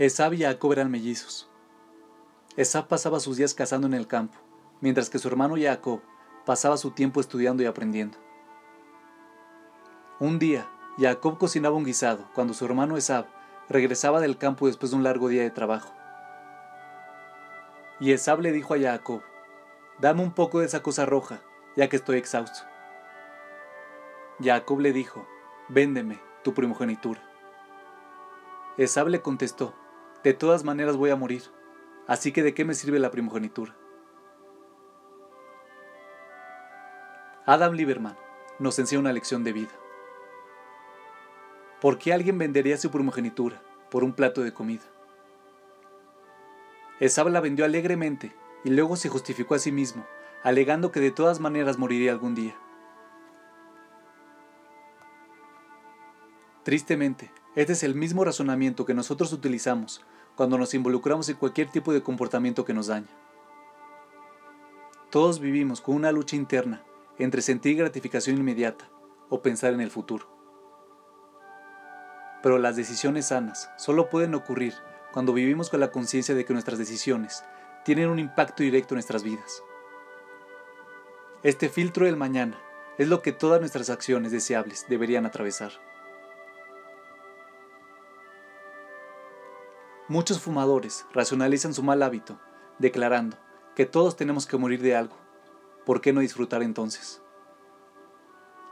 Esab y Jacob eran mellizos. Esab pasaba sus días cazando en el campo, mientras que su hermano Jacob pasaba su tiempo estudiando y aprendiendo. Un día, Jacob cocinaba un guisado cuando su hermano Esab regresaba del campo después de un largo día de trabajo. Y Esab le dijo a Jacob, dame un poco de esa cosa roja, ya que estoy exhausto. Jacob le dijo, véndeme tu primogenitura. Esab le contestó, de todas maneras voy a morir, así que ¿de qué me sirve la primogenitura? Adam Lieberman nos enseña una lección de vida. ¿Por qué alguien vendería su primogenitura por un plato de comida? Esab la vendió alegremente y luego se justificó a sí mismo, alegando que de todas maneras moriría algún día. Tristemente, este es el mismo razonamiento que nosotros utilizamos cuando nos involucramos en cualquier tipo de comportamiento que nos daña. Todos vivimos con una lucha interna entre sentir gratificación inmediata o pensar en el futuro. Pero las decisiones sanas solo pueden ocurrir cuando vivimos con la conciencia de que nuestras decisiones tienen un impacto directo en nuestras vidas. Este filtro del mañana es lo que todas nuestras acciones deseables deberían atravesar. Muchos fumadores racionalizan su mal hábito, declarando que todos tenemos que morir de algo. ¿Por qué no disfrutar entonces?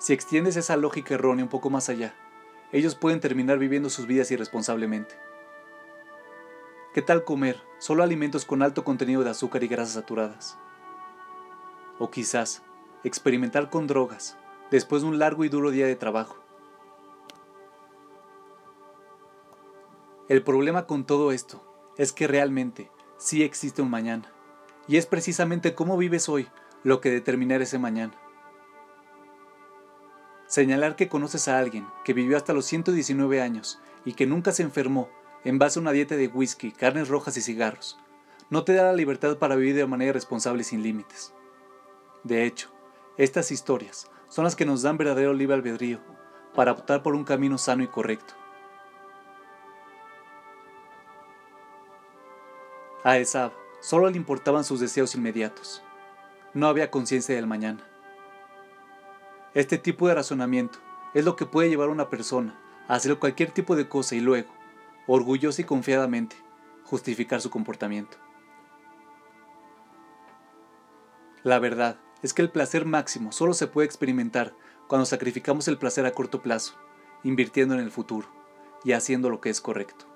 Si extiendes esa lógica errónea un poco más allá, ellos pueden terminar viviendo sus vidas irresponsablemente. ¿Qué tal comer solo alimentos con alto contenido de azúcar y grasas saturadas? O quizás experimentar con drogas después de un largo y duro día de trabajo El problema con todo esto es que realmente sí existe un mañana. Y es precisamente cómo vives hoy lo que determinará ese mañana. Señalar que conoces a alguien que vivió hasta los 119 años y que nunca se enfermó en base a una dieta de whisky, carnes rojas y cigarros, no te da la libertad para vivir de manera responsable y sin límites. De hecho, estas historias son las que nos dan verdadero libre albedrío para optar por un camino sano y correcto. A Esab solo le importaban sus deseos inmediatos. No había conciencia del mañana. Este tipo de razonamiento es lo que puede llevar a una persona a hacer cualquier tipo de cosa y luego, orgullosa y confiadamente, justificar su comportamiento. La verdad es que el placer máximo solo se puede experimentar cuando sacrificamos el placer a corto plazo, invirtiendo en el futuro y haciendo lo que es correcto.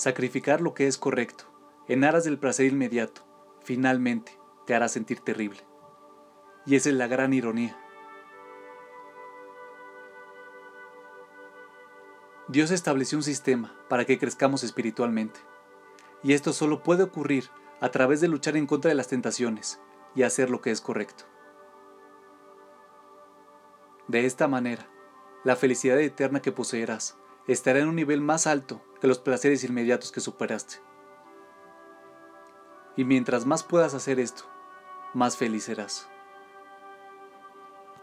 Sacrificar lo que es correcto, en aras del placer inmediato, finalmente te hará sentir terrible. Y esa es la gran ironía. Dios estableció un sistema para que crezcamos espiritualmente. Y esto solo puede ocurrir a través de luchar en contra de las tentaciones y hacer lo que es correcto. De esta manera, la felicidad eterna que poseerás estará en un nivel más alto que los placeres inmediatos que superaste. Y mientras más puedas hacer esto, más feliz serás.